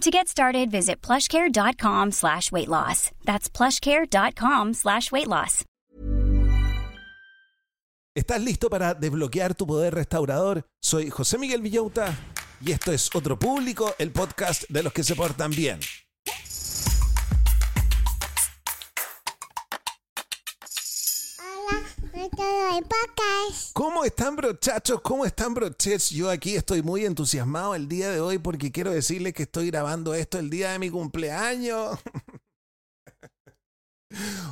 To get started, visit plushcare.com slash weight loss. That's plushcare.com slash weight loss. ¿Estás listo para desbloquear tu poder restaurador? Soy José Miguel Villauta y esto es Otro Público, el podcast de los que se portan bien. ¿Cómo están brochachos? ¿Cómo están brochets? Yo aquí estoy muy entusiasmado el día de hoy porque quiero decirles que estoy grabando esto el día de mi cumpleaños.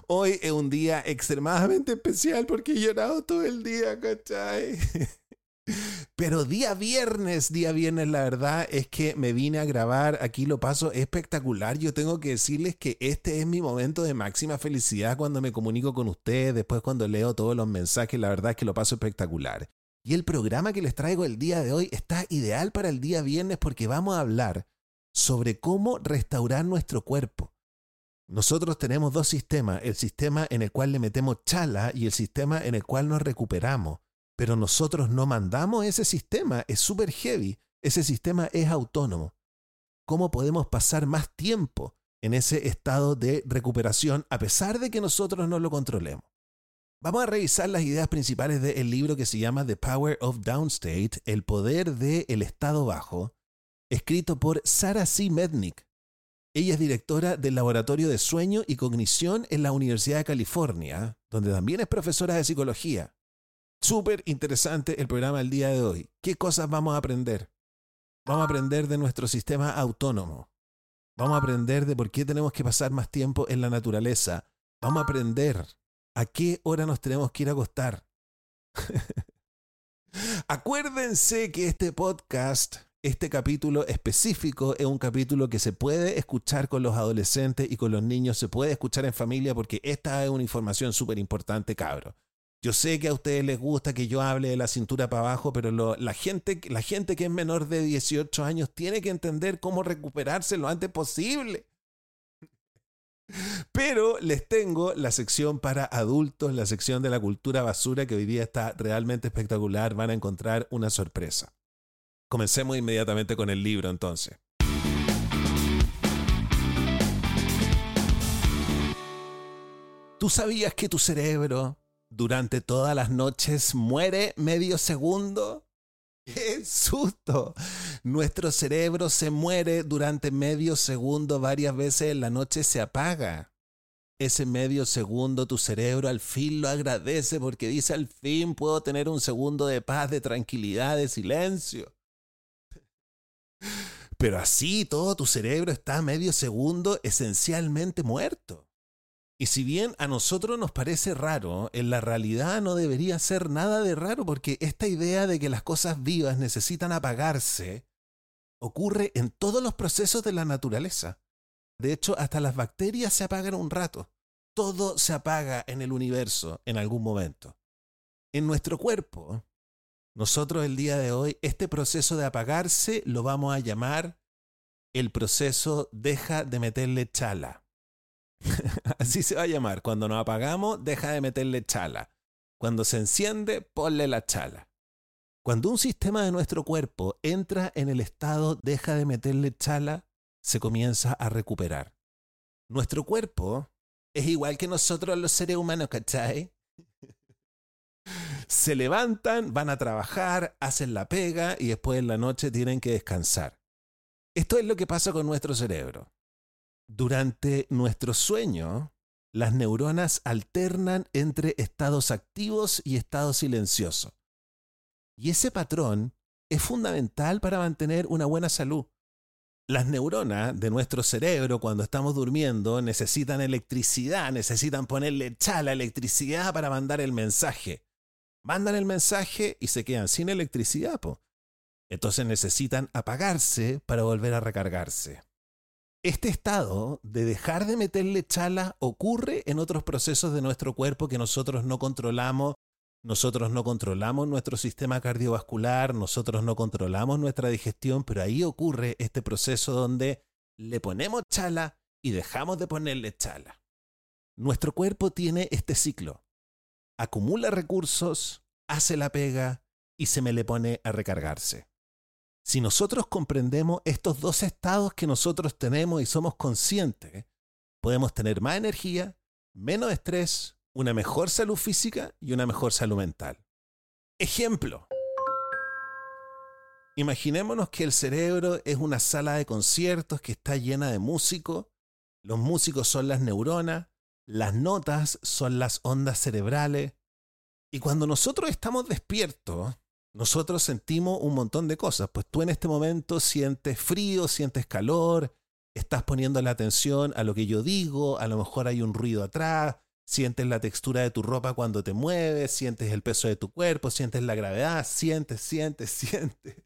Hoy es un día extremadamente especial porque he llorado todo el día, ¿cachai? Pero día viernes, día viernes, la verdad es que me vine a grabar, aquí lo paso espectacular. Yo tengo que decirles que este es mi momento de máxima felicidad cuando me comunico con ustedes, después cuando leo todos los mensajes, la verdad es que lo paso espectacular. Y el programa que les traigo el día de hoy está ideal para el día viernes porque vamos a hablar sobre cómo restaurar nuestro cuerpo. Nosotros tenemos dos sistemas, el sistema en el cual le metemos chala y el sistema en el cual nos recuperamos pero nosotros no mandamos ese sistema, es súper heavy, ese sistema es autónomo. ¿Cómo podemos pasar más tiempo en ese estado de recuperación a pesar de que nosotros no lo controlemos? Vamos a revisar las ideas principales del libro que se llama The Power of Downstate, el poder del estado bajo, escrito por Sarah C. Mednick. Ella es directora del Laboratorio de Sueño y Cognición en la Universidad de California, donde también es profesora de psicología. Súper interesante el programa del día de hoy. ¿Qué cosas vamos a aprender? Vamos a aprender de nuestro sistema autónomo. Vamos a aprender de por qué tenemos que pasar más tiempo en la naturaleza. Vamos a aprender a qué hora nos tenemos que ir a acostar. Acuérdense que este podcast, este capítulo específico, es un capítulo que se puede escuchar con los adolescentes y con los niños, se puede escuchar en familia porque esta es una información súper importante, cabro. Yo sé que a ustedes les gusta que yo hable de la cintura para abajo, pero la, gente, la gente que es menor de 18 años tiene que entender cómo recuperarse lo antes posible. Pero les tengo la sección para adultos, la sección de la cultura basura que hoy día está realmente espectacular. Van a encontrar una sorpresa. Comencemos inmediatamente con el libro entonces. ¿Tú sabías que tu cerebro durante todas las noches muere medio segundo. ¡Qué susto! Nuestro cerebro se muere durante medio segundo varias veces en la noche se apaga. Ese medio segundo tu cerebro al fin lo agradece porque dice al fin puedo tener un segundo de paz, de tranquilidad, de silencio. Pero así todo tu cerebro está medio segundo esencialmente muerto. Y si bien a nosotros nos parece raro, en la realidad no debería ser nada de raro porque esta idea de que las cosas vivas necesitan apagarse ocurre en todos los procesos de la naturaleza. De hecho, hasta las bacterias se apagan un rato. Todo se apaga en el universo en algún momento. En nuestro cuerpo, nosotros el día de hoy, este proceso de apagarse lo vamos a llamar el proceso deja de meterle chala. Así se va a llamar. Cuando nos apagamos, deja de meterle chala. Cuando se enciende, ponle la chala. Cuando un sistema de nuestro cuerpo entra en el estado deja de meterle chala, se comienza a recuperar. Nuestro cuerpo es igual que nosotros los seres humanos, ¿cachai? Se levantan, van a trabajar, hacen la pega y después en la noche tienen que descansar. Esto es lo que pasa con nuestro cerebro. Durante nuestro sueño, las neuronas alternan entre estados activos y estados silenciosos. Y ese patrón es fundamental para mantener una buena salud. Las neuronas de nuestro cerebro cuando estamos durmiendo necesitan electricidad, necesitan ponerle chala electricidad para mandar el mensaje. Mandan el mensaje y se quedan sin electricidad, Entonces necesitan apagarse para volver a recargarse. Este estado de dejar de meterle chala ocurre en otros procesos de nuestro cuerpo que nosotros no controlamos. Nosotros no controlamos nuestro sistema cardiovascular, nosotros no controlamos nuestra digestión, pero ahí ocurre este proceso donde le ponemos chala y dejamos de ponerle chala. Nuestro cuerpo tiene este ciclo. Acumula recursos, hace la pega y se me le pone a recargarse. Si nosotros comprendemos estos dos estados que nosotros tenemos y somos conscientes, podemos tener más energía, menos estrés, una mejor salud física y una mejor salud mental. Ejemplo. Imaginémonos que el cerebro es una sala de conciertos que está llena de músicos. Los músicos son las neuronas, las notas son las ondas cerebrales. Y cuando nosotros estamos despiertos, nosotros sentimos un montón de cosas. Pues tú en este momento sientes frío, sientes calor, estás poniendo la atención a lo que yo digo, a lo mejor hay un ruido atrás, sientes la textura de tu ropa cuando te mueves, sientes el peso de tu cuerpo, sientes la gravedad, sientes, sientes, sientes.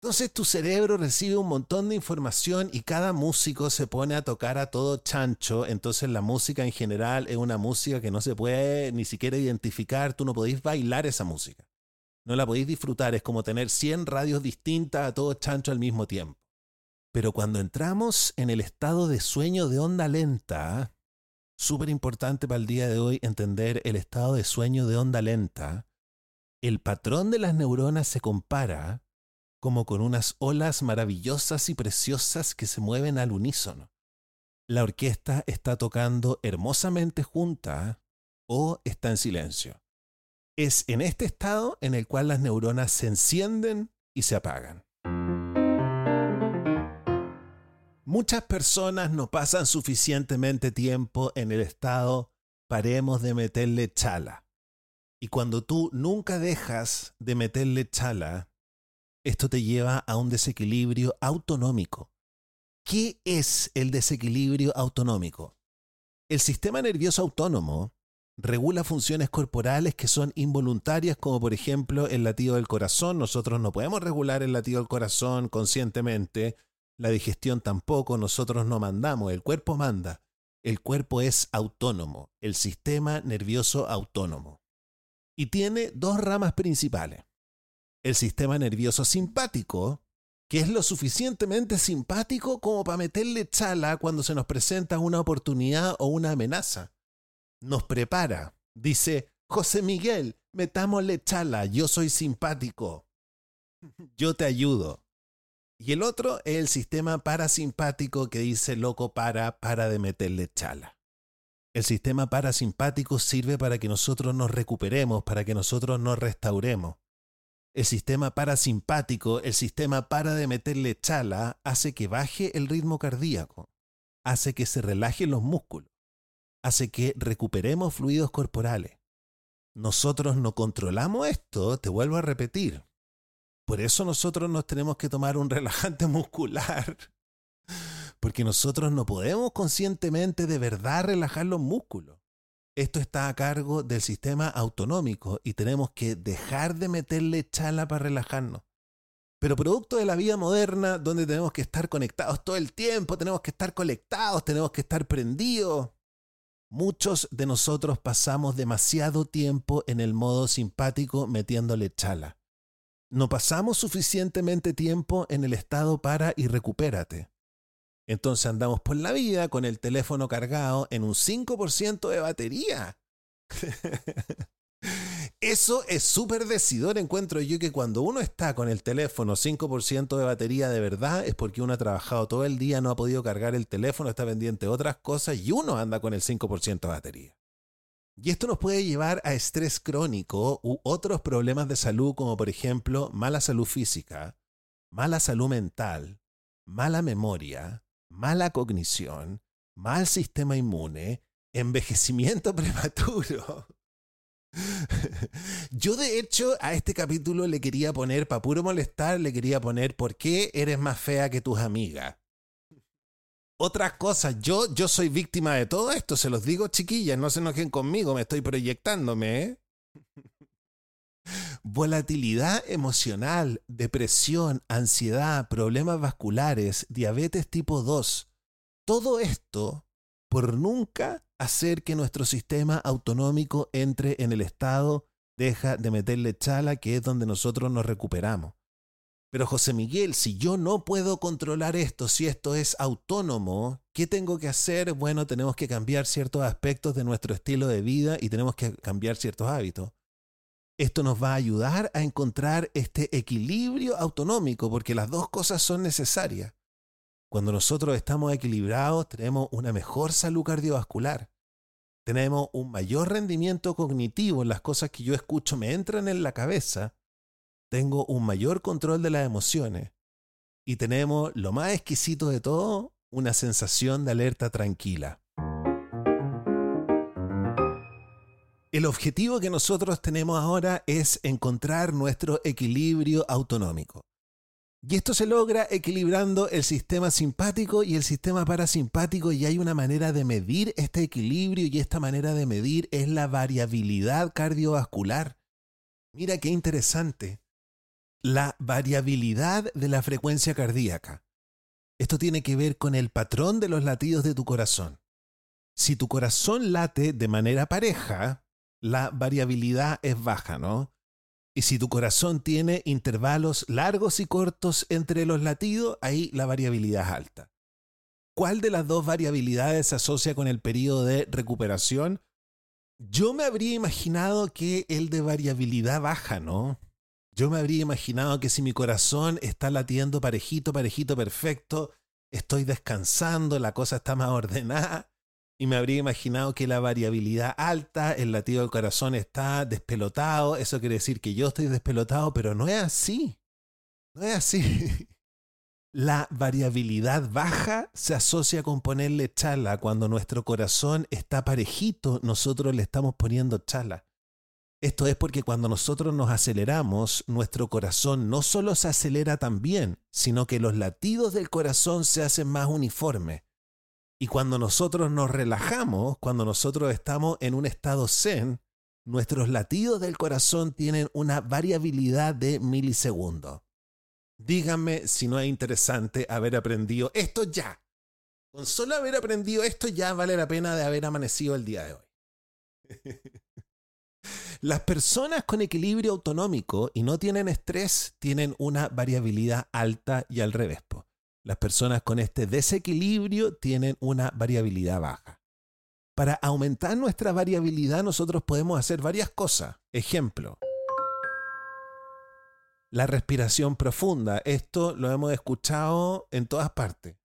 Entonces tu cerebro recibe un montón de información y cada músico se pone a tocar a todo chancho. Entonces la música en general es una música que no se puede ni siquiera identificar. Tú no podéis bailar esa música no la podéis disfrutar, es como tener 100 radios distintas a todo chancho al mismo tiempo. Pero cuando entramos en el estado de sueño de onda lenta, súper importante para el día de hoy entender el estado de sueño de onda lenta, el patrón de las neuronas se compara como con unas olas maravillosas y preciosas que se mueven al unísono. La orquesta está tocando hermosamente junta o está en silencio. Es en este estado en el cual las neuronas se encienden y se apagan. Muchas personas no pasan suficientemente tiempo en el estado paremos de meterle chala. Y cuando tú nunca dejas de meterle chala, esto te lleva a un desequilibrio autonómico. ¿Qué es el desequilibrio autonómico? El sistema nervioso autónomo regula funciones corporales que son involuntarias, como por ejemplo el latido del corazón. Nosotros no podemos regular el latido del corazón conscientemente, la digestión tampoco, nosotros no mandamos, el cuerpo manda. El cuerpo es autónomo, el sistema nervioso autónomo. Y tiene dos ramas principales. El sistema nervioso simpático, que es lo suficientemente simpático como para meterle chala cuando se nos presenta una oportunidad o una amenaza nos prepara. Dice, José Miguel, metámosle chala, yo soy simpático. Yo te ayudo. Y el otro es el sistema parasimpático que dice, loco, para, para de meterle chala. El sistema parasimpático sirve para que nosotros nos recuperemos, para que nosotros nos restauremos. El sistema parasimpático, el sistema para de meterle chala, hace que baje el ritmo cardíaco, hace que se relajen los músculos hace que recuperemos fluidos corporales. Nosotros no controlamos esto, te vuelvo a repetir. Por eso nosotros nos tenemos que tomar un relajante muscular. Porque nosotros no podemos conscientemente de verdad relajar los músculos. Esto está a cargo del sistema autonómico y tenemos que dejar de meterle chala para relajarnos. Pero producto de la vida moderna, donde tenemos que estar conectados todo el tiempo, tenemos que estar conectados, tenemos que estar prendidos, Muchos de nosotros pasamos demasiado tiempo en el modo simpático metiéndole chala. No pasamos suficientemente tiempo en el estado para y recupérate. Entonces andamos por la vida con el teléfono cargado en un 5% de batería. Eso es súper decidor, encuentro yo que cuando uno está con el teléfono 5% de batería de verdad es porque uno ha trabajado todo el día, no ha podido cargar el teléfono, está pendiente de otras cosas y uno anda con el 5% de batería. Y esto nos puede llevar a estrés crónico u otros problemas de salud como por ejemplo mala salud física, mala salud mental, mala memoria, mala cognición, mal sistema inmune, envejecimiento prematuro. Yo de hecho a este capítulo le quería poner, para puro molestar, le quería poner ¿por qué eres más fea que tus amigas? Otras cosas, yo, yo soy víctima de todo esto, se los digo chiquillas, no se enojen conmigo, me estoy proyectándome. ¿eh? Volatilidad emocional, depresión, ansiedad, problemas vasculares, diabetes tipo 2. Todo esto por nunca hacer que nuestro sistema autonómico entre en el estado, deja de meterle chala, que es donde nosotros nos recuperamos. Pero José Miguel, si yo no puedo controlar esto, si esto es autónomo, ¿qué tengo que hacer? Bueno, tenemos que cambiar ciertos aspectos de nuestro estilo de vida y tenemos que cambiar ciertos hábitos. Esto nos va a ayudar a encontrar este equilibrio autonómico, porque las dos cosas son necesarias. Cuando nosotros estamos equilibrados, tenemos una mejor salud cardiovascular. Tenemos un mayor rendimiento cognitivo en las cosas que yo escucho me entran en la cabeza. Tengo un mayor control de las emociones. Y tenemos, lo más exquisito de todo, una sensación de alerta tranquila. El objetivo que nosotros tenemos ahora es encontrar nuestro equilibrio autonómico. Y esto se logra equilibrando el sistema simpático y el sistema parasimpático y hay una manera de medir este equilibrio y esta manera de medir es la variabilidad cardiovascular. Mira qué interesante. La variabilidad de la frecuencia cardíaca. Esto tiene que ver con el patrón de los latidos de tu corazón. Si tu corazón late de manera pareja, la variabilidad es baja, ¿no? Y si tu corazón tiene intervalos largos y cortos entre los latidos, ahí la variabilidad es alta. ¿Cuál de las dos variabilidades se asocia con el periodo de recuperación? Yo me habría imaginado que el de variabilidad baja, ¿no? Yo me habría imaginado que si mi corazón está latiendo parejito, parejito, perfecto, estoy descansando, la cosa está más ordenada, y me habría imaginado que la variabilidad alta, el latido del corazón está despelotado, eso quiere decir que yo estoy despelotado, pero no es así. No es así. La variabilidad baja se asocia con ponerle chala. Cuando nuestro corazón está parejito, nosotros le estamos poniendo chala. Esto es porque cuando nosotros nos aceleramos, nuestro corazón no solo se acelera también, sino que los latidos del corazón se hacen más uniformes. Y cuando nosotros nos relajamos, cuando nosotros estamos en un estado zen, nuestros latidos del corazón tienen una variabilidad de milisegundos. Díganme si no es interesante haber aprendido esto ya. Con solo haber aprendido esto ya vale la pena de haber amanecido el día de hoy. Las personas con equilibrio autonómico y no tienen estrés tienen una variabilidad alta y al revés. Las personas con este desequilibrio tienen una variabilidad baja. Para aumentar nuestra variabilidad nosotros podemos hacer varias cosas. Ejemplo, la respiración profunda. Esto lo hemos escuchado en todas partes.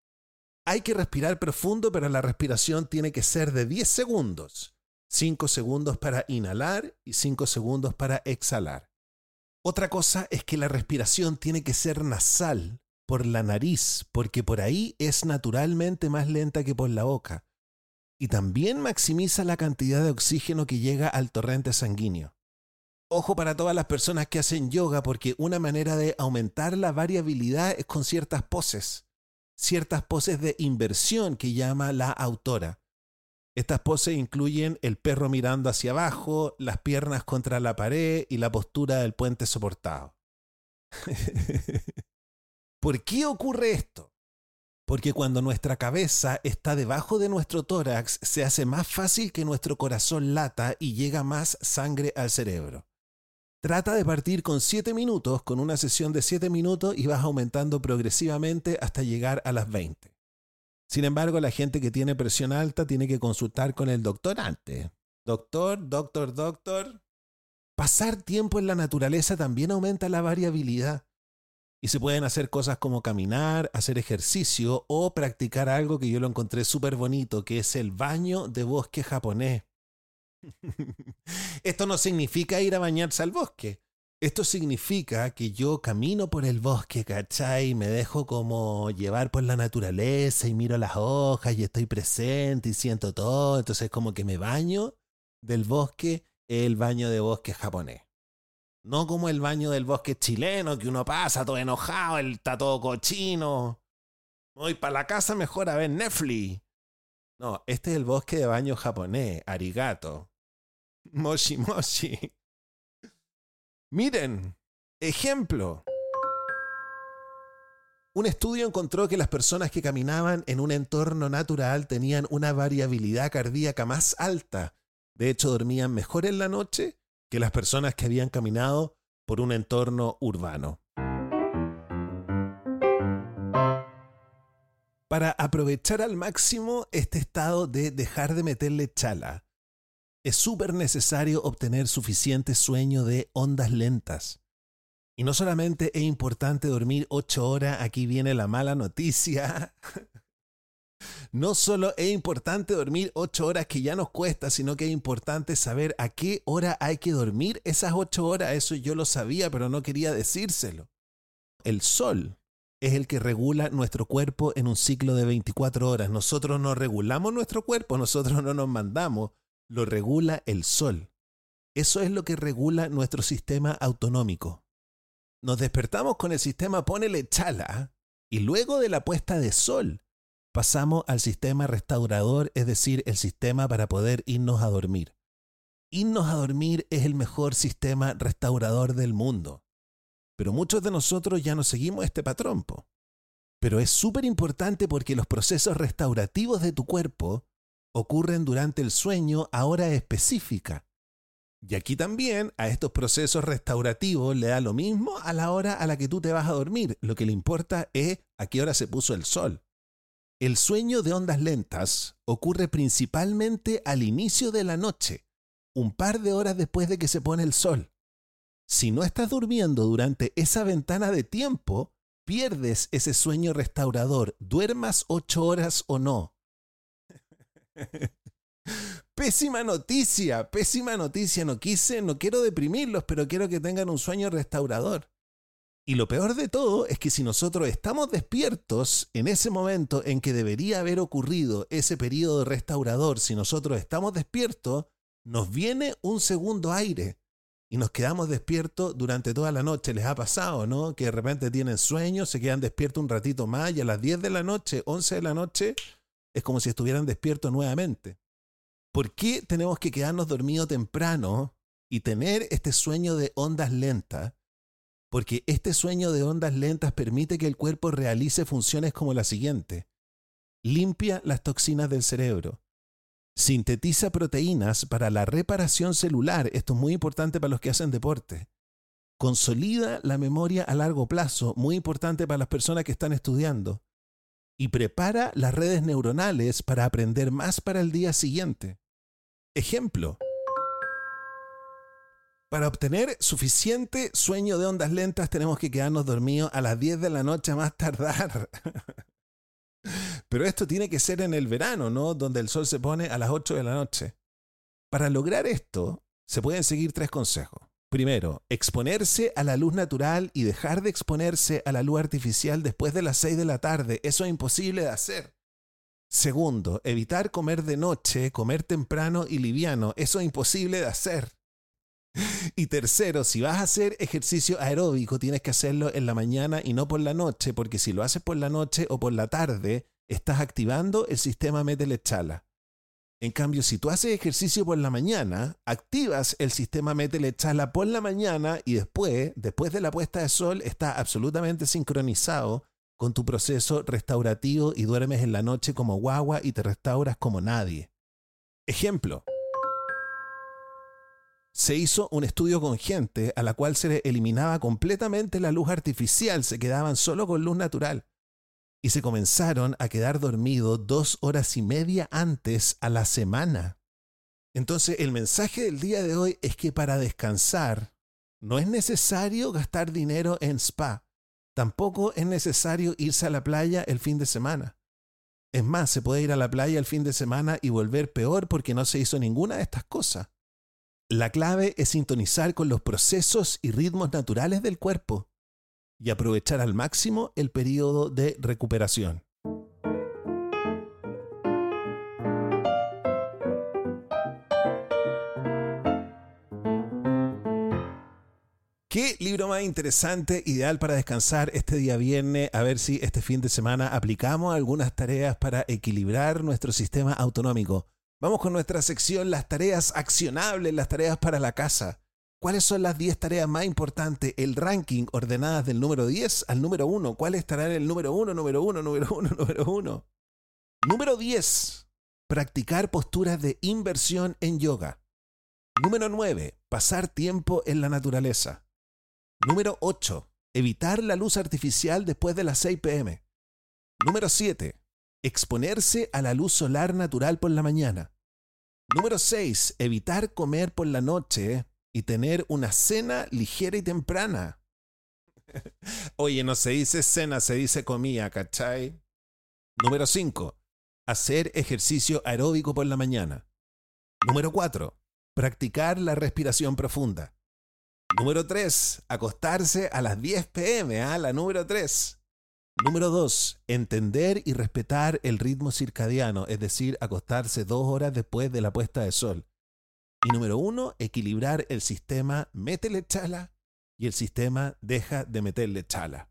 Hay que respirar profundo, pero la respiración tiene que ser de 10 segundos. 5 segundos para inhalar y 5 segundos para exhalar. Otra cosa es que la respiración tiene que ser nasal, por la nariz, porque por ahí es naturalmente más lenta que por la boca. Y también maximiza la cantidad de oxígeno que llega al torrente sanguíneo. Ojo para todas las personas que hacen yoga, porque una manera de aumentar la variabilidad es con ciertas poses, ciertas poses de inversión que llama la autora. Estas poses incluyen el perro mirando hacia abajo, las piernas contra la pared y la postura del puente soportado. ¿Por qué ocurre esto? Porque cuando nuestra cabeza está debajo de nuestro tórax, se hace más fácil que nuestro corazón lata y llega más sangre al cerebro. Trata de partir con 7 minutos, con una sesión de 7 minutos y vas aumentando progresivamente hasta llegar a las 20. Sin embargo, la gente que tiene presión alta tiene que consultar con el doctor antes. Doctor, doctor, doctor. Pasar tiempo en la naturaleza también aumenta la variabilidad. Y se pueden hacer cosas como caminar, hacer ejercicio o practicar algo que yo lo encontré súper bonito, que es el baño de bosque japonés. Esto no significa ir a bañarse al bosque. Esto significa que yo camino por el bosque, ¿cachai? Y me dejo como llevar por la naturaleza y miro las hojas y estoy presente y siento todo. Entonces como que me baño del bosque, el baño de bosque japonés. No como el baño del bosque chileno, que uno pasa todo enojado, el está todo cochino. Voy para la casa mejor a ver Netflix. No, este es el bosque de baño japonés, arigato. Moshi moshi. Miren, ejemplo. Un estudio encontró que las personas que caminaban en un entorno natural tenían una variabilidad cardíaca más alta. De hecho, dormían mejor en la noche que las personas que habían caminado por un entorno urbano. Para aprovechar al máximo este estado de dejar de meterle chala, es súper necesario obtener suficiente sueño de ondas lentas. Y no solamente es importante dormir 8 horas, aquí viene la mala noticia. No solo es importante dormir ocho horas que ya nos cuesta, sino que es importante saber a qué hora hay que dormir esas ocho horas. Eso yo lo sabía, pero no quería decírselo. El sol es el que regula nuestro cuerpo en un ciclo de 24 horas. Nosotros no regulamos nuestro cuerpo, nosotros no nos mandamos, lo regula el sol. Eso es lo que regula nuestro sistema autonómico. Nos despertamos con el sistema ponele chala y luego de la puesta de sol pasamos al sistema restaurador, es decir, el sistema para poder irnos a dormir. Irnos a dormir es el mejor sistema restaurador del mundo. Pero muchos de nosotros ya no seguimos este patrón. Pero es súper importante porque los procesos restaurativos de tu cuerpo ocurren durante el sueño a hora específica. Y aquí también a estos procesos restaurativos le da lo mismo a la hora a la que tú te vas a dormir. Lo que le importa es a qué hora se puso el sol. El sueño de ondas lentas ocurre principalmente al inicio de la noche, un par de horas después de que se pone el sol. Si no estás durmiendo durante esa ventana de tiempo, pierdes ese sueño restaurador, duermas ocho horas o no. pésima noticia, pésima noticia. No quise, no quiero deprimirlos, pero quiero que tengan un sueño restaurador. Y lo peor de todo es que si nosotros estamos despiertos en ese momento en que debería haber ocurrido ese periodo restaurador, si nosotros estamos despiertos, nos viene un segundo aire y nos quedamos despiertos durante toda la noche. Les ha pasado, ¿no? Que de repente tienen sueños, se quedan despiertos un ratito más y a las 10 de la noche, 11 de la noche, es como si estuvieran despiertos nuevamente. ¿Por qué tenemos que quedarnos dormidos temprano y tener este sueño de ondas lentas? Porque este sueño de ondas lentas permite que el cuerpo realice funciones como la siguiente. Limpia las toxinas del cerebro. Sintetiza proteínas para la reparación celular. Esto es muy importante para los que hacen deporte. Consolida la memoria a largo plazo, muy importante para las personas que están estudiando. Y prepara las redes neuronales para aprender más para el día siguiente. Ejemplo. Para obtener suficiente sueño de ondas lentas tenemos que quedarnos dormidos a las 10 de la noche a más tardar. Pero esto tiene que ser en el verano, ¿no? Donde el sol se pone a las 8 de la noche. Para lograr esto, se pueden seguir tres consejos. Primero, exponerse a la luz natural y dejar de exponerse a la luz artificial después de las 6 de la tarde. Eso es imposible de hacer. Segundo, evitar comer de noche, comer temprano y liviano. Eso es imposible de hacer. Y tercero, si vas a hacer ejercicio aeróbico, tienes que hacerlo en la mañana y no por la noche, porque si lo haces por la noche o por la tarde, estás activando el sistema Metelechala. En cambio, si tú haces ejercicio por la mañana, activas el sistema Metelechala por la mañana y después, después de la puesta de sol, está absolutamente sincronizado con tu proceso restaurativo y duermes en la noche como guagua y te restauras como nadie. Ejemplo, se hizo un estudio con gente a la cual se le eliminaba completamente la luz artificial, se quedaban solo con luz natural. y se comenzaron a quedar dormidos dos horas y media antes a la semana. Entonces el mensaje del día de hoy es que para descansar no es necesario gastar dinero en spa. Tampoco es necesario irse a la playa el fin de semana. Es más, se puede ir a la playa el fin de semana y volver peor porque no se hizo ninguna de estas cosas. La clave es sintonizar con los procesos y ritmos naturales del cuerpo y aprovechar al máximo el periodo de recuperación. ¿Qué libro más interesante, ideal para descansar este día viernes? A ver si este fin de semana aplicamos algunas tareas para equilibrar nuestro sistema autonómico. Vamos con nuestra sección, las tareas accionables, las tareas para la casa. ¿Cuáles son las 10 tareas más importantes? El ranking ordenadas del número 10 al número 1. ¿Cuál estará en el número 1, número 1, número 1, número 1? Número 10. Practicar posturas de inversión en yoga. Número 9. Pasar tiempo en la naturaleza. Número 8. Evitar la luz artificial después de las 6 pm. Número 7. Exponerse a la luz solar natural por la mañana. Número 6. Evitar comer por la noche y tener una cena ligera y temprana. Oye, no se dice cena, se dice comida, ¿cachai? Número 5. Hacer ejercicio aeróbico por la mañana. Número 4. Practicar la respiración profunda. Número 3, acostarse a las 10 pm, ¿ah? la número 3. Número 2, entender y respetar el ritmo circadiano, es decir, acostarse dos horas después de la puesta de sol. Y número 1, equilibrar el sistema métele chala y el sistema deja de meterle chala.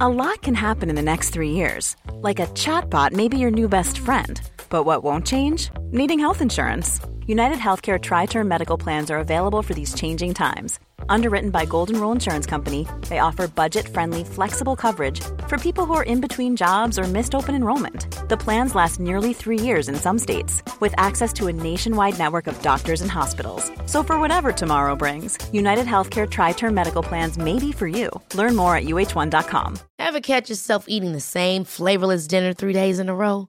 A lot can happen in the next three years. Like a chatbot may be your new best friend. But what won't change? Needing health insurance. United Healthcare Tri Term Medical Plans are available for these changing times. Underwritten by Golden Rule Insurance Company, they offer budget friendly, flexible coverage for people who are in between jobs or missed open enrollment. The plans last nearly three years in some states, with access to a nationwide network of doctors and hospitals. So, for whatever tomorrow brings, United Healthcare Tri Term Medical Plans may be for you. Learn more at uh1.com. Ever catch yourself eating the same flavorless dinner three days in a row?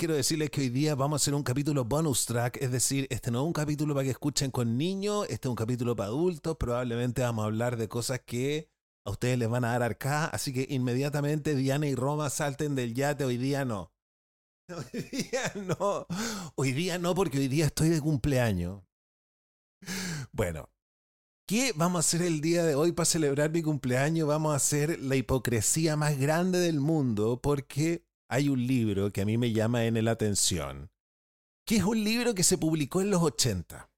Quiero decirles que hoy día vamos a hacer un capítulo bonus track, es decir, este no es un capítulo para que escuchen con niños, este es un capítulo para adultos, probablemente vamos a hablar de cosas que a ustedes les van a dar arcada, así que inmediatamente Diana y Roma salten del yate, hoy día no. Hoy día no, hoy día no porque hoy día estoy de cumpleaños. Bueno, ¿Qué vamos a hacer el día de hoy para celebrar mi cumpleaños? Vamos a hacer la hipocresía más grande del mundo porque hay un libro que a mí me llama en la atención, que es un libro que se publicó en los 80,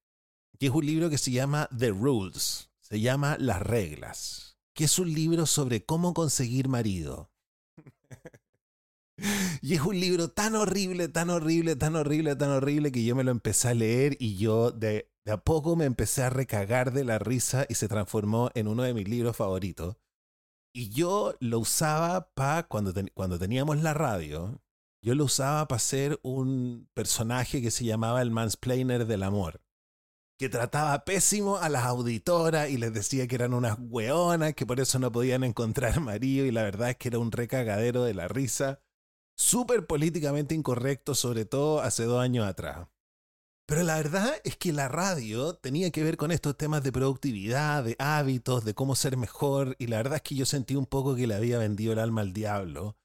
que es un libro que se llama The Rules, se llama Las Reglas, que es un libro sobre cómo conseguir marido. y es un libro tan horrible, tan horrible, tan horrible, tan horrible que yo me lo empecé a leer y yo de, de a poco me empecé a recagar de la risa y se transformó en uno de mis libros favoritos. Y yo lo usaba para, cuando, cuando teníamos la radio, yo lo usaba para ser un personaje que se llamaba el mansplainer del amor, que trataba pésimo a las auditoras y les decía que eran unas weonas, que por eso no podían encontrar marido, y la verdad es que era un recagadero de la risa, súper políticamente incorrecto, sobre todo hace dos años atrás. Pero la verdad es que la radio tenía que ver con estos temas de productividad, de hábitos, de cómo ser mejor, y la verdad es que yo sentí un poco que le había vendido el alma al diablo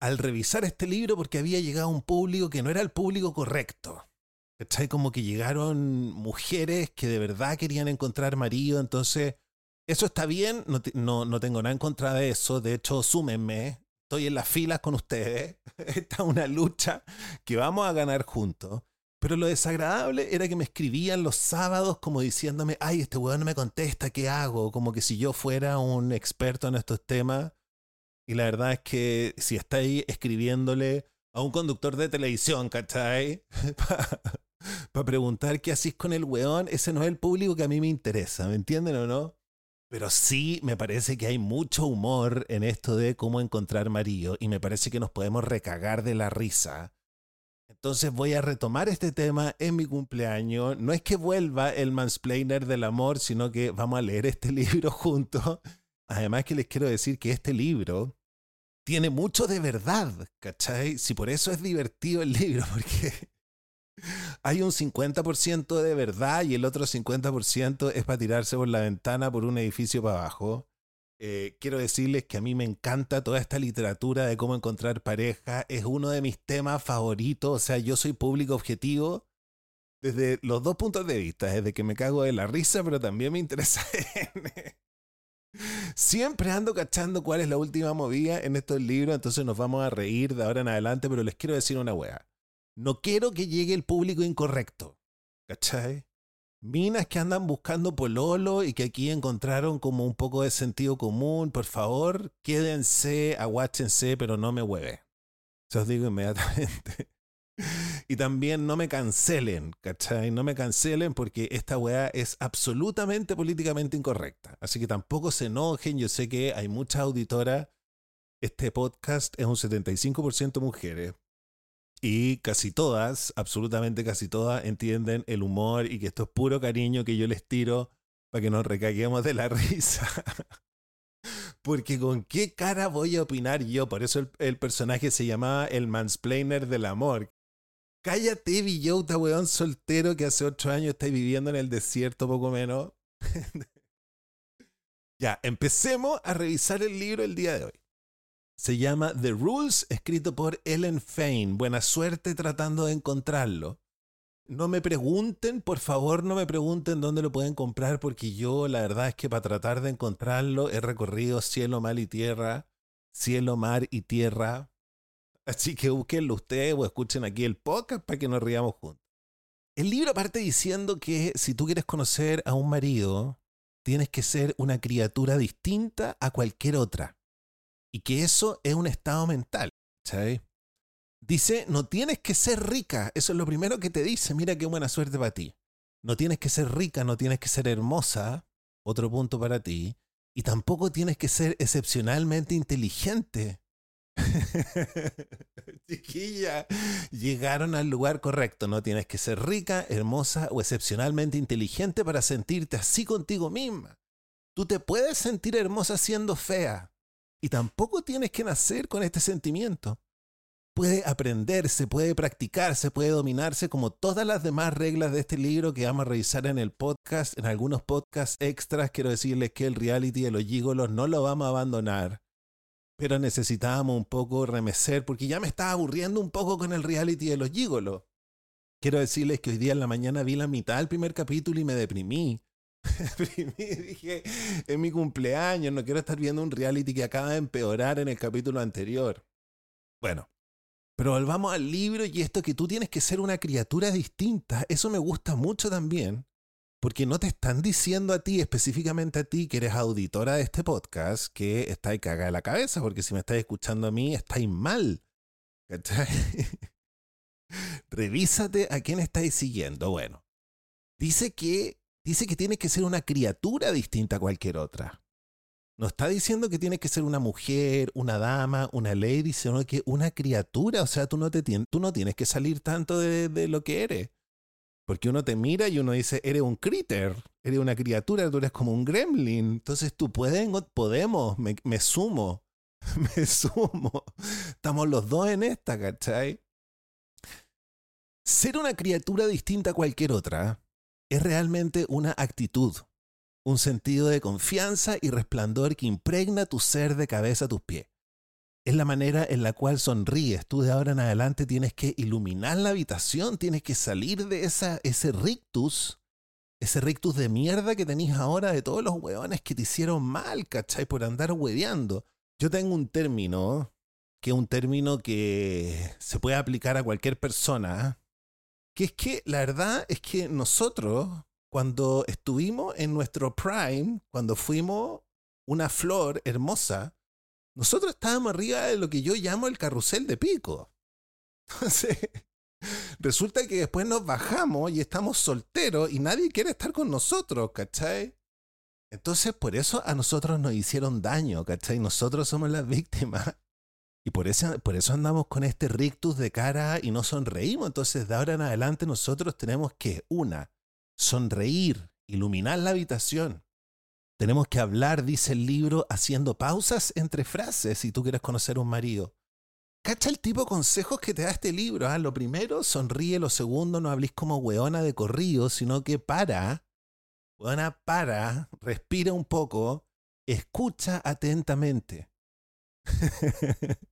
al revisar este libro porque había llegado a un público que no era el público correcto. ¿Cachai? Como que llegaron mujeres que de verdad querían encontrar marido, entonces eso está bien, no, no, no tengo nada en contra de eso, de hecho, súmenme, estoy en las filas con ustedes, esta es una lucha que vamos a ganar juntos. Pero lo desagradable era que me escribían los sábados como diciéndome, ay, este weón no me contesta, ¿qué hago? Como que si yo fuera un experto en estos temas. Y la verdad es que si está ahí escribiéndole a un conductor de televisión, ¿cachai? Para preguntar qué hacís con el weón, ese no es el público que a mí me interesa, ¿me entienden o no? Pero sí me parece que hay mucho humor en esto de cómo encontrar marido y me parece que nos podemos recagar de la risa entonces voy a retomar este tema en mi cumpleaños. No es que vuelva el mansplainer del amor, sino que vamos a leer este libro juntos. Además que les quiero decir que este libro tiene mucho de verdad, ¿cachai? Si por eso es divertido el libro, porque hay un 50% de verdad y el otro 50% es para tirarse por la ventana por un edificio para abajo. Eh, quiero decirles que a mí me encanta toda esta literatura de cómo encontrar pareja. Es uno de mis temas favoritos. O sea, yo soy público objetivo desde los dos puntos de vista. Desde que me cago de la risa, pero también me interesa. Siempre ando cachando cuál es la última movida en estos libros. Entonces nos vamos a reír de ahora en adelante. Pero les quiero decir una wea. No quiero que llegue el público incorrecto. ¿Cachai? Minas que andan buscando pololo y que aquí encontraron como un poco de sentido común, por favor, quédense, aguáchense, pero no me hueve. Se os digo inmediatamente. y también no me cancelen, ¿cachai? No me cancelen porque esta weá es absolutamente políticamente incorrecta. Así que tampoco se enojen, yo sé que hay muchas auditoras. Este podcast es un 75% mujeres, y casi todas, absolutamente casi todas, entienden el humor y que esto es puro cariño que yo les tiro para que nos recaguemos de la risa. Porque con qué cara voy a opinar yo. Por eso el, personaje se llamaba el mansplainer del amor. Cállate, Villota, weón soltero que hace ocho años está viviendo en el desierto, poco menos. ya, empecemos a revisar el libro el día de hoy. Se llama The Rules, escrito por Ellen Fain. Buena suerte tratando de encontrarlo. No me pregunten, por favor, no me pregunten dónde lo pueden comprar, porque yo la verdad es que para tratar de encontrarlo he recorrido cielo, mar y tierra, cielo, mar y tierra. Así que búsquenlo ustedes o escuchen aquí el podcast para que nos riamos juntos. El libro parte diciendo que si tú quieres conocer a un marido, tienes que ser una criatura distinta a cualquier otra. Y que eso es un estado mental. ¿sabes? Dice, no tienes que ser rica. Eso es lo primero que te dice. Mira qué buena suerte para ti. No tienes que ser rica, no tienes que ser hermosa. Otro punto para ti. Y tampoco tienes que ser excepcionalmente inteligente. Chiquilla, llegaron al lugar correcto. No tienes que ser rica, hermosa o excepcionalmente inteligente para sentirte así contigo misma. Tú te puedes sentir hermosa siendo fea. Y tampoco tienes que nacer con este sentimiento. Puede aprenderse, puede practicarse, puede dominarse como todas las demás reglas de este libro que vamos a revisar en el podcast. En algunos podcasts extras quiero decirles que el reality de los gigolos no lo vamos a abandonar. Pero necesitábamos un poco remecer porque ya me estaba aburriendo un poco con el reality de los gigolos. Quiero decirles que hoy día en la mañana vi la mitad del primer capítulo y me deprimí. dije, es mi cumpleaños, no quiero estar viendo un reality que acaba de empeorar en el capítulo anterior. Bueno, pero volvamos al libro y esto que tú tienes que ser una criatura distinta, eso me gusta mucho también, porque no te están diciendo a ti, específicamente a ti, que eres auditora de este podcast, que estáis cagada de la cabeza, porque si me estás escuchando a mí, estáis mal. Revísate a quién estáis siguiendo. Bueno, dice que dice que tiene que ser una criatura distinta a cualquier otra. No está diciendo que tiene que ser una mujer, una dama, una lady, sino que una criatura. O sea, tú no, te tú no tienes que salir tanto de, lo que eres. Porque uno te mira y uno dice, eres un critter, eres una criatura, tú eres como un gremlin. Entonces tú puedes, podemos, me, me sumo, me sumo. Estamos los dos en esta, ¿cachai? Ser una criatura distinta a cualquier otra es realmente una actitud, un sentido de confianza y resplandor que impregna tu ser de cabeza a tus pies. Es la manera en la cual sonríes. Tú de ahora en adelante tienes que iluminar la habitación, tienes que salir de esa, ese rictus, ese rictus de mierda que tenés ahora de todos los hueones que te hicieron mal, ¿cachai? Por andar hueveando. Yo tengo un término, que es un término que se puede aplicar a cualquier persona, Que es que la verdad es que nosotros, cuando estuvimos en nuestro prime, cuando fuimos una flor hermosa, nosotros estábamos arriba de lo que yo llamo el carrusel de pico. Entonces, resulta que después nos bajamos y estamos solteros y nadie quiere estar con nosotros, ¿cachai? Entonces, por eso a nosotros nos hicieron daño, ¿cachai? Nosotros somos las víctimas. Y por eso, por eso andamos con este rictus de cara y no sonreímos. Entonces, de ahora en adelante, nosotros tenemos que, una, sonreír, iluminar la habitación. Tenemos que hablar, dice el libro, haciendo pausas entre frases si tú quieres conocer a un marido. Cacha el tipo de consejos que te da este libro. ¿ah? Lo primero, sonríe. Lo segundo, no hables como weona de corrido, sino que para. Weona, para, respira un poco, escucha atentamente.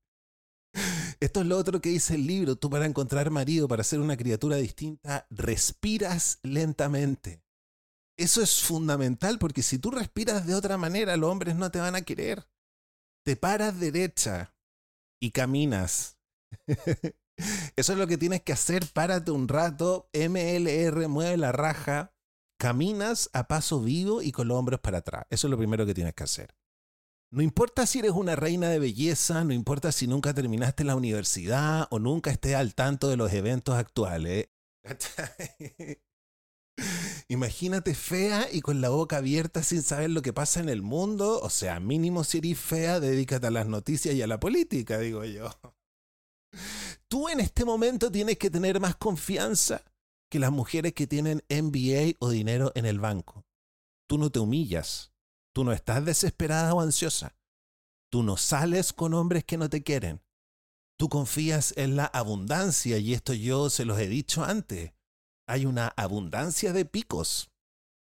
Esto es lo otro que dice el libro. Tú para encontrar marido, para ser una criatura distinta, respiras lentamente. Eso es fundamental porque si tú respiras de otra manera, los hombres no te van a querer. Te paras derecha y caminas. Eso es lo que tienes que hacer. Párate un rato. MLR, mueve la raja. Caminas a paso vivo y con los hombros para atrás. Eso es lo primero que tienes que hacer. No importa si eres una reina de belleza, no importa si nunca terminaste la universidad o nunca estés al tanto de los eventos actuales. Imagínate fea y con la boca abierta sin saber lo que pasa en el mundo. O sea, mínimo si eres fea, dedícate a las noticias y a la política, digo yo. Tú en este momento tienes que tener más confianza que las mujeres que tienen MBA o dinero en el banco. Tú no te humillas. Tú no estás desesperada o ansiosa. Tú no sales con hombres que no te quieren. Tú confías en la abundancia y esto yo se los he dicho antes hay una abundancia de picos.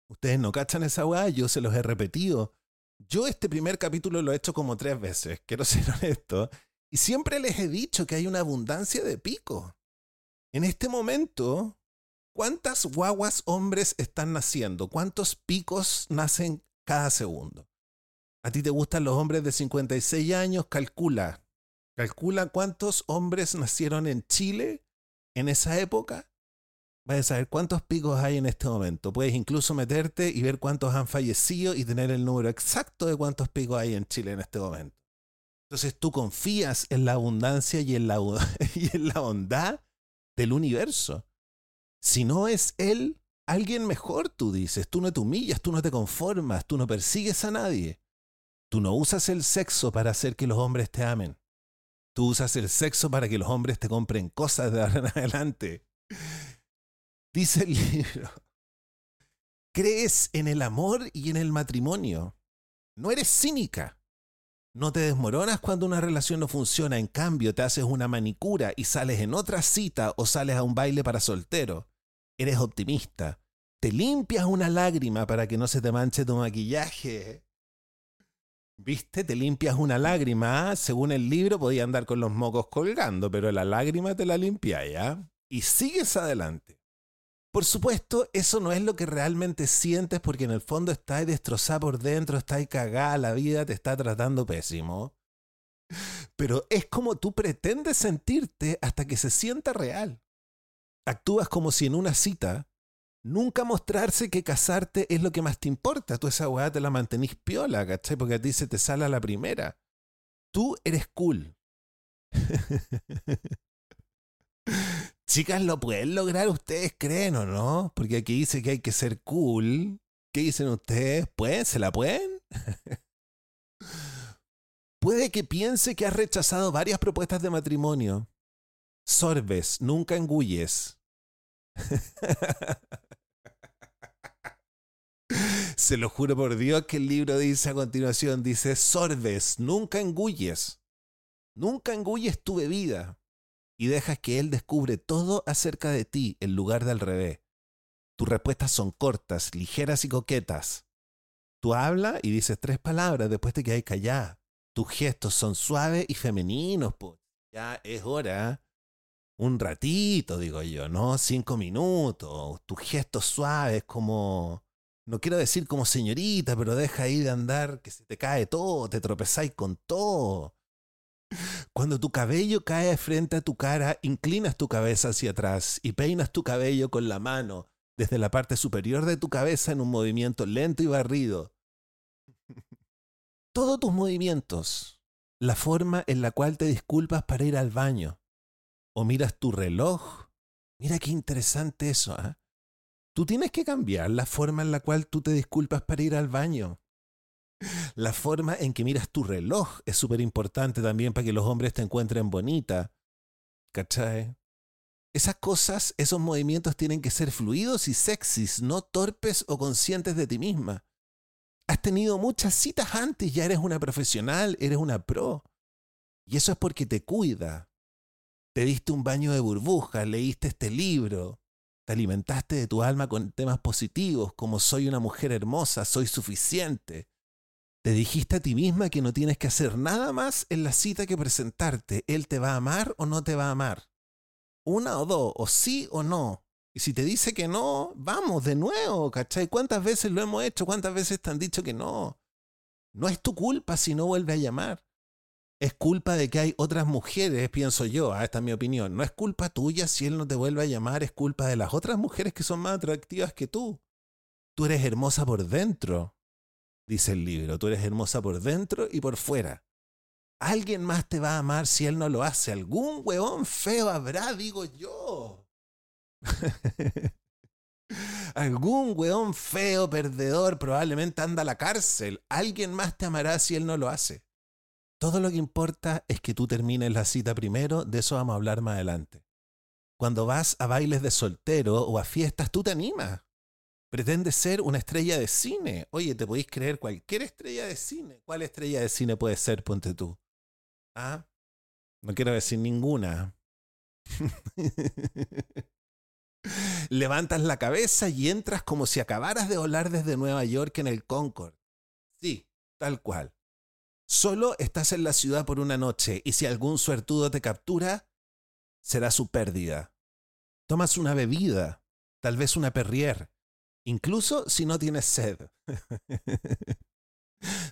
Ustedes no cachan esa weá, yo se los he repetido. Yo este primer capítulo lo he hecho como tres veces, quiero ser honesto, y siempre les he dicho que hay una abundancia de picos. En este momento, ¿cuántas guaguas hombres están naciendo? ¿Cuántos picos nacen cada segundo? ¿A ti te gustan los hombres de 56 años? Calcula. Calcula cuántos hombres nacieron en Chile en esa época Vas a saber cuántos picos hay en este momento. Puedes incluso meterte y ver cuántos han fallecido y tener el número exacto de cuántos picos hay en Chile en este momento. Entonces tú confías en la abundancia y en la, y en la bondad del universo. Si no es Él, alguien mejor, tú dices. Tú no te humillas, tú no te conformas, tú no persigues a nadie. Tú no usas el sexo para hacer que los hombres te amen. Tú usas el sexo para que los hombres te compren cosas de ahora adelante. Dice el libro, crees en el amor y en el matrimonio. No eres cínica. No te desmoronas cuando una relación no funciona, en cambio te haces una manicura y sales en otra cita o sales a un baile para soltero. Eres optimista. Te limpias una lágrima para que no se te manche tu maquillaje. ¿Viste? Te limpias una lágrima. Según el libro podía andar con los mocos colgando, pero la lágrima te la limpia ya. Y sigues adelante. Por supuesto, eso no es lo que realmente sientes porque en el fondo estás destrozada por dentro, estás cagada, la vida te está tratando pésimo. Pero es como tú pretendes sentirte hasta que se sienta real. Actúas como si en una cita nunca mostrarse que casarte es lo que más te importa. Tú esa weá te la mantenís piola, ¿cachai? Porque a ti se te sale a la primera. Tú eres cool. Chicas, ¿lo pueden lograr ustedes, creen o no? Porque aquí dice que hay que ser cool. ¿Qué dicen ustedes? ¿Pueden? ¿Se la pueden? Puede que piense que has rechazado varias propuestas de matrimonio. Sorbes, nunca engulles. Se lo juro por Dios que el libro dice a continuación, dice, sorbes, nunca engulles. Nunca engulles tu bebida y dejas que él descubre todo acerca de ti en lugar del revés. Tus respuestas son cortas, ligeras y coquetas. Tú hablas y dices tres palabras, después te quedas callada. Tus gestos son suaves y femeninos, pues. Ya es hora. Un ratito, digo yo, ¿no? Cinco minutos. Tus gestos suaves como... No quiero decir como señorita, pero deja ahí de andar que se te cae todo, te tropezáis con todo Cuando tu cabello cae frente a tu cara, inclinas tu cabeza hacia atrás y peinas tu cabello con la mano desde la parte superior de tu cabeza en un movimiento lento y barrido. Todos tus movimientos, la forma en la cual te disculpas para ir al baño, o miras tu reloj. Mira qué interesante eso, ¿ah? Tú tienes que cambiar la forma en la cual tú te disculpas para ir al baño. La forma en que miras tu reloj es súper importante también para que los hombres te encuentren bonita. ¿Cachai? Esas cosas, esos movimientos tienen que ser fluidos y sexys, no torpes o conscientes de ti misma. Has tenido muchas citas antes, ya eres una profesional, eres una pro. Y eso es porque te cuida. Te diste un baño de burbujas, leíste este libro, te alimentaste de tu alma con temas positivos como soy una mujer hermosa, soy suficiente, te dijiste a ti misma que no tienes que hacer nada más en la cita que presentarte. Él te va a amar o no te va a amar. Una o dos, o sí o no. Y si te dice que no, vamos de nuevo, ¿cachai? ¿Cuántas veces lo hemos hecho? ¿Cuántas veces te han dicho que no? No es tu culpa si no vuelve a llamar. Es culpa de que hay otras mujeres, pienso yo, ah, esta es mi opinión. No es culpa tuya si él no te vuelve a llamar, es culpa de las otras mujeres que son más atractivas que tú. Tú eres hermosa por dentro, dice el libro. Tú eres hermosa por dentro y por fuera. Alguien más te va a amar si él no lo hace. Algún huevón feo habrá, digo yo. Algún hueón feo, perdedor, probablemente anda a la cárcel. Alguien más te amará si él no lo hace. Todo lo que importa es que tú termines la cita primero, de eso vamos a hablar más adelante. Cuando vas a bailes de soltero o a fiestas, tú te animas. Pretende ser una estrella de cine. Oye, te podéis creer cualquier estrella de cine. ¿Cuál estrella de cine puede ser, ponte tú? ¿Ah? No quiero decir ninguna. Levantas la cabeza y entras como si acabaras de volar desde Nueva York en el Concord. Sí, tal cual. Solo estás en la ciudad por una noche y si algún suertudo te captura, será su pérdida. Tomas una bebida, tal vez una perrier, Incluso si no tienes sed.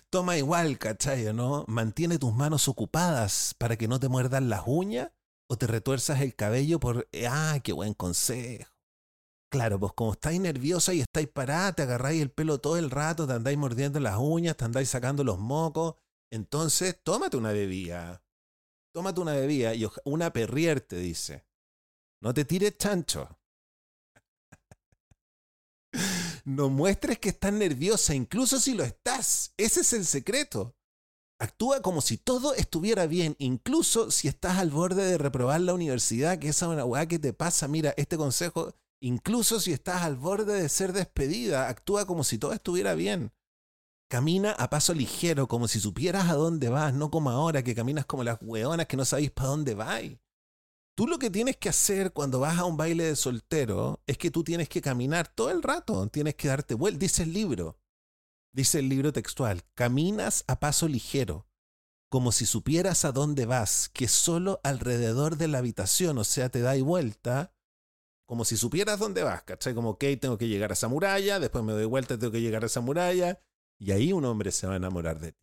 Toma igual, ¿cachai? ¿no? Mantiene tus manos ocupadas para que no te muerdan las uñas o te retuerzas el cabello por... ¡Ah, qué buen consejo! Claro, pues como estáis nerviosa y estáis parada, te agarráis el pelo todo el rato, te andáis mordiendo las uñas, te andáis sacando los mocos. Entonces, tómate una bebida. Tómate una bebida y una perrier te dice. No te tires chancho. No muestres que estás nerviosa, incluso si lo estás. Ese es el secreto. Actúa como si todo estuviera bien, incluso si estás al borde de reprobar la universidad, que es una weá que te pasa. Mira, este consejo, incluso si estás al borde de ser despedida, actúa como si todo estuviera bien. Camina a paso ligero, como si supieras a dónde vas, no como ahora que caminas como las weonas que no sabéis para dónde vais. Tú lo que tienes que hacer cuando vas a un baile de soltero es que tú tienes que caminar todo el rato, tienes que darte vuelta. Dice el libro, dice el libro textual, caminas a paso ligero, como si supieras a dónde vas, que solo alrededor de la habitación, o sea, te dais vuelta, como si supieras dónde vas, ¿cachai? Como, ok, tengo que llegar a esa muralla, después me doy vuelta, tengo que llegar a esa muralla, y ahí un hombre se va a enamorar de ti.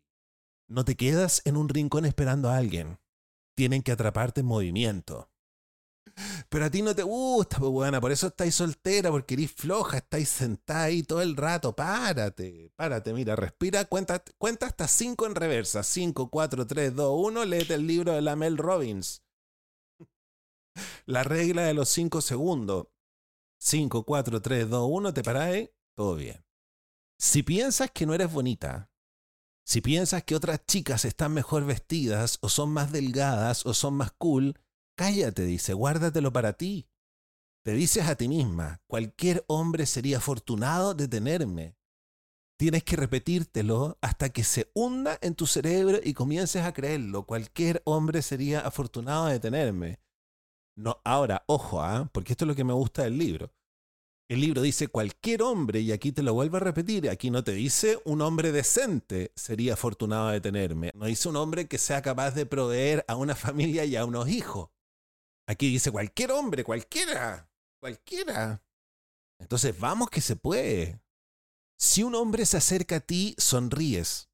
No te quedas en un rincón esperando a alguien. Tienen que atraparte en movimiento. Pero a ti no te gusta, pues, buena, por eso estáis soltera, porque eres floja, estáis sentada ahí todo el rato. Párate, párate, mira, respira, cuenta, cuenta hasta 5 en reversa. 5, 4, 3, 2, 1, léete el libro de la Mel Robbins. La regla de los 5 segundos. 5, 4, 3, 2, 1, te paráis, todo bien. Si piensas que no eres bonita, si piensas que otras chicas están mejor vestidas, o son más delgadas, o son más cool, Cállate, dice, guárdatelo para ti. Te dices a ti misma, cualquier hombre sería afortunado de tenerme. Tienes que repetírtelo hasta que se hunda en tu cerebro y comiences a creerlo. Cualquier hombre sería afortunado de tenerme. No, ahora, ojo, ¿ah? porque esto es lo que me gusta del libro. El libro dice cualquier hombre, y aquí te lo vuelvo a repetir, aquí no te dice un hombre decente sería afortunado de tenerme. No dice un hombre que sea capaz de proveer a una familia y a unos hijos. Aquí dice cualquier hombre, cualquiera, cualquiera. Entonces, vamos que se puede. Si un hombre se acerca a ti, sonríes.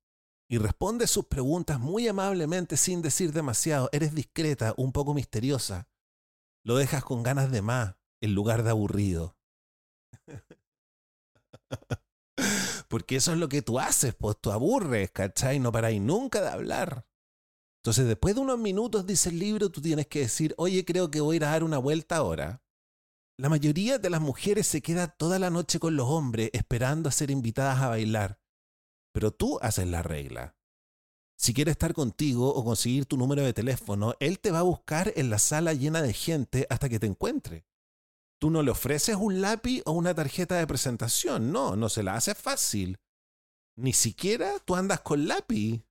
y responde sus preguntas muy amablemente sin decir demasiado. Eres discreta, un poco misteriosa. Lo dejas con ganas de más en lugar de aburrido. Porque eso es lo que tú haces, pues tú aburres, ¿cachai? No paráis nunca de hablar. Entonces, después de unos minutos, dice el libro, tú tienes que decir, oye, creo que voy a ir a dar una vuelta ahora. La mayoría de las mujeres se queda toda la noche con los hombres esperando a ser invitadas a bailar. Pero tú haces la regla. Si quiere estar contigo o conseguir tu número de teléfono, él te va a buscar en la sala llena de gente hasta que te encuentre. Tú no le ofreces un lápiz o una tarjeta de presentación, no, no se la hace fácil. Ni siquiera tú andas con lápiz.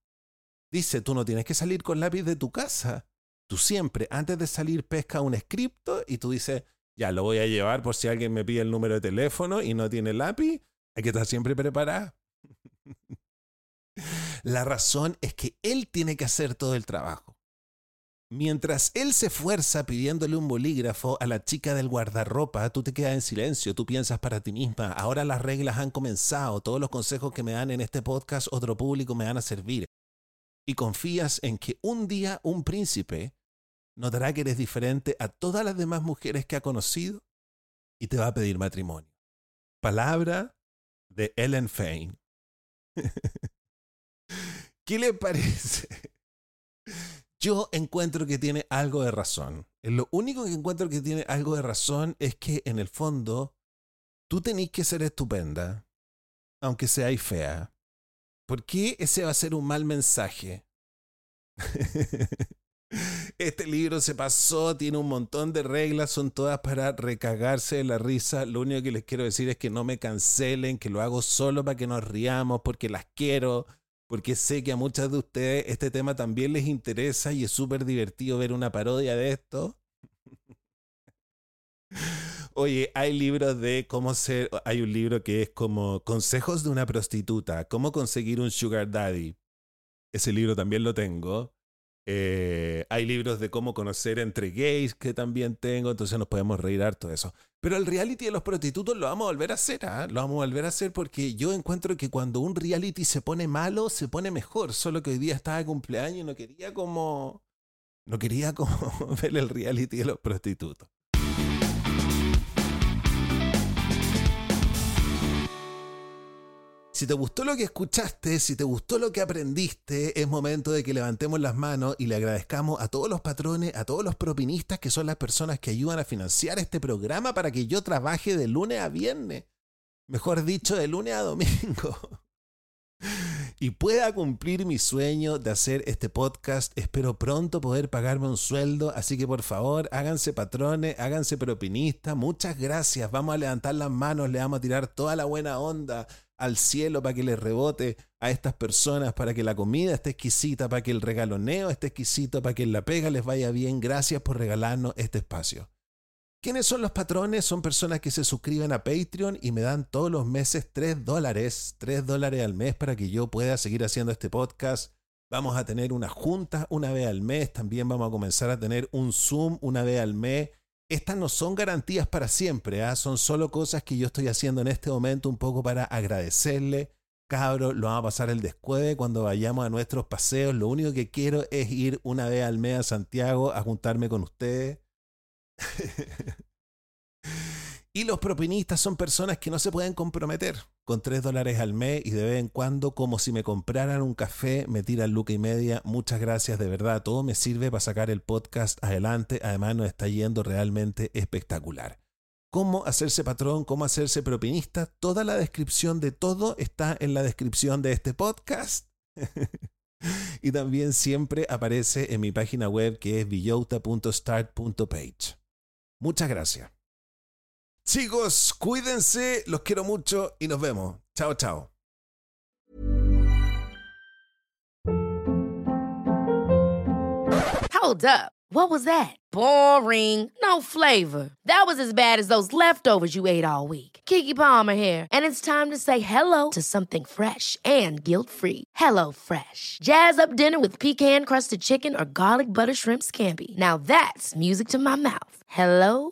Dice, tú no tienes que salir con lápiz de tu casa. Tú siempre, antes de salir, pesca un escrito y tú dices, ya lo voy a llevar por si alguien me pide el número de teléfono y no tiene lápiz. Hay que estar siempre preparado. La razón es que él tiene que hacer todo el trabajo. Mientras él se esfuerza pidiéndole un bolígrafo a la chica del guardarropa, tú te quedas en silencio, tú piensas para ti misma, ahora las reglas han comenzado, todos los consejos que me dan en este podcast, otro público me van a servir. Y confías en que un día un príncipe notará que eres diferente a todas las demás mujeres que ha conocido y te va a pedir matrimonio. Palabra de Ellen Fain. ¿Qué le parece? Yo encuentro que tiene algo de razón. Lo único que encuentro que tiene algo de razón es que en el fondo tú tenés que ser estupenda, aunque seáis fea. ¿Por qué ese va a ser un mal mensaje? Este libro se pasó, tiene un montón de reglas, son todas para recagarse de la risa. Lo único que les quiero decir es que no me cancelen, que lo hago solo para que nos riamos, porque las quiero, porque sé que a muchas de ustedes este tema también les interesa y es súper divertido ver una parodia de esto. Oye, hay libros de cómo ser, hay un libro que es como Consejos de una prostituta, cómo conseguir un sugar daddy. Ese libro también lo tengo. Eh, hay libros de cómo conocer entre gays que también tengo, entonces nos podemos reír harto de eso. Pero el reality de los prostitutos lo vamos a volver a hacer, ¿ah? lo vamos a volver a hacer porque yo encuentro que cuando un reality se pone malo, se pone mejor. Solo que hoy día estaba de cumpleaños y no quería como. No quería como ver el reality de los prostitutos. Si te gustó lo que escuchaste, si te gustó lo que aprendiste, es momento de que levantemos las manos y le agradezcamos a todos los patrones, a todos los propinistas que son las personas que ayudan a financiar este programa para que yo trabaje de lunes a viernes. Mejor dicho, de lunes a domingo. y pueda cumplir mi sueño de hacer este podcast. Espero pronto poder pagarme un sueldo, así que por favor háganse patrones, háganse propinistas. Muchas gracias. Vamos a levantar las manos, le vamos a tirar toda la buena onda al cielo para que les rebote a estas personas, para que la comida esté exquisita, para que el regaloneo esté exquisito, para que la pega les vaya bien. Gracias por regalarnos este espacio. ¿Quiénes son los patrones? Son personas que se suscriben a Patreon y me dan todos los meses 3 dólares, 3 dólares al mes para que yo pueda seguir haciendo este podcast. Vamos a tener una junta una vez al mes, también vamos a comenzar a tener un Zoom una vez al mes estas no son garantías para siempre, ¿ah? son solo cosas que yo estoy haciendo en este momento un poco para agradecerle. Cabro, lo vamos a pasar el descueve cuando vayamos a nuestros paseos. Lo único que quiero es ir una vez al mes a Santiago a juntarme con ustedes. Y los propinistas son personas que no se pueden comprometer con 3 dólares al mes y de vez en cuando, como si me compraran un café, me tiran luca y media. Muchas gracias, de verdad. Todo me sirve para sacar el podcast adelante. Además, nos está yendo realmente espectacular. Cómo hacerse patrón, cómo hacerse propinista. Toda la descripción de todo está en la descripción de este podcast. y también siempre aparece en mi página web que es villota.start.page. Muchas gracias. Chicos, cuídense, los quiero mucho y nos vemos. Chao, chao. Hold up. What was that? Boring. No flavor. That was as bad as those leftovers you ate all week. Kiki Palmer here, and it's time to say hello to something fresh and guilt-free. Hello Fresh. Jazz up dinner with pecan-crusted chicken or garlic butter shrimp scampi. Now that's music to my mouth. Hello